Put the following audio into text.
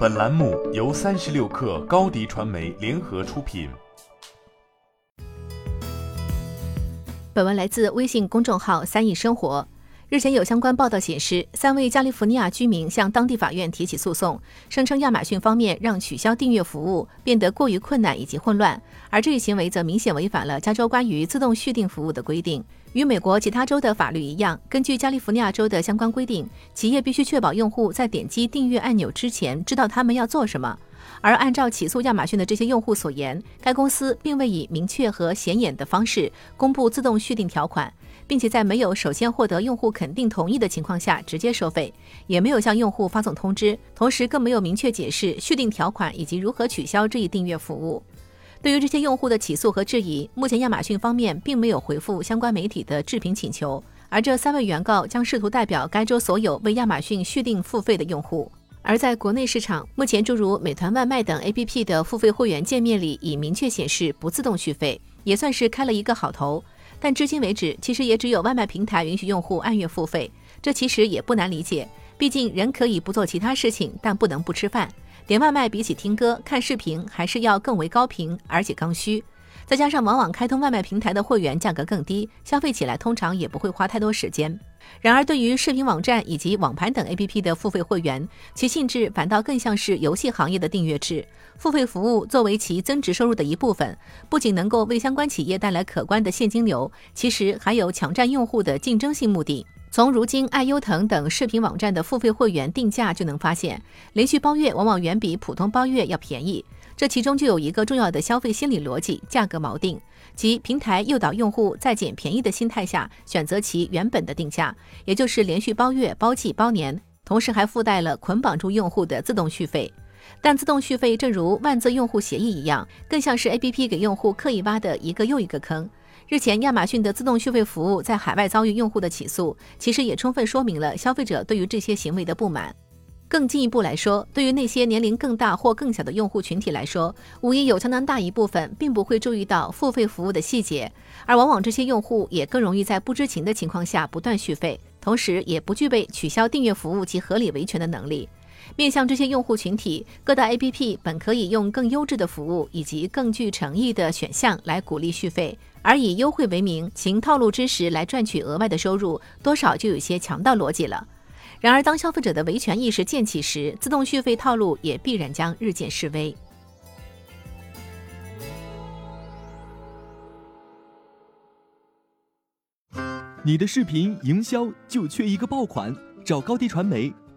本栏目由三十六氪高低传媒联合出品。本文来自微信公众号“三亿生活”。日前有相关报道显示，三位加利福尼亚居民向当地法院提起诉讼，声称亚马逊方面让取消订阅服务变得过于困难以及混乱，而这一行为则明显违反了加州关于自动续订服务的规定。与美国其他州的法律一样，根据加利福尼亚州的相关规定，企业必须确保用户在点击订阅按钮之前知道他们要做什么。而按照起诉亚马逊的这些用户所言，该公司并未以明确和显眼的方式公布自动续订条款，并且在没有首先获得用户肯定同意的情况下直接收费，也没有向用户发送通知，同时更没有明确解释续订条款以及如何取消这一订阅服务。对于这些用户的起诉和质疑，目前亚马逊方面并没有回复相关媒体的置评请求。而这三位原告将试图代表该州所有为亚马逊续订付费的用户。而在国内市场，目前诸如美团外卖等 APP 的付费会员界面里已明确显示不自动续费，也算是开了一个好头。但至今为止，其实也只有外卖平台允许用户按月付费，这其实也不难理解。毕竟人可以不做其他事情，但不能不吃饭。点外卖比起听歌、看视频，还是要更为高频，而且刚需。再加上往往开通外卖平台的会员价格更低，消费起来通常也不会花太多时间。然而，对于视频网站以及网盘等 APP 的付费会员，其性质反倒更像是游戏行业的订阅制。付费服务作为其增值收入的一部分，不仅能够为相关企业带来可观的现金流，其实还有抢占用户的竞争性目的。从如今爱优腾等视频网站的付费会员定价就能发现，连续包月往往远比普通包月要便宜。这其中就有一个重要的消费心理逻辑：价格锚定，即平台诱导用户在捡便宜的心态下选择其原本的定价，也就是连续包月、包季、包年，同时还附带了捆绑住用户的自动续费。但自动续费正如万字用户协议一样，更像是 APP 给用户刻意挖的一个又一个坑。日前，亚马逊的自动续费服务在海外遭遇用户的起诉，其实也充分说明了消费者对于这些行为的不满。更进一步来说，对于那些年龄更大或更小的用户群体来说，无疑有相当大一部分并不会注意到付费服务的细节，而往往这些用户也更容易在不知情的情况下不断续费，同时也不具备取消订阅服务及合理维权的能力。面向这些用户群体，各大 APP 本可以用更优质的服务以及更具诚意的选项来鼓励续费。而以优惠为名，行套路之实来赚取额外的收入，多少就有些强盗逻辑了。然而，当消费者的维权意识渐起时，自动续费套路也必然将日渐式微。你的视频营销就缺一个爆款，找高低传媒，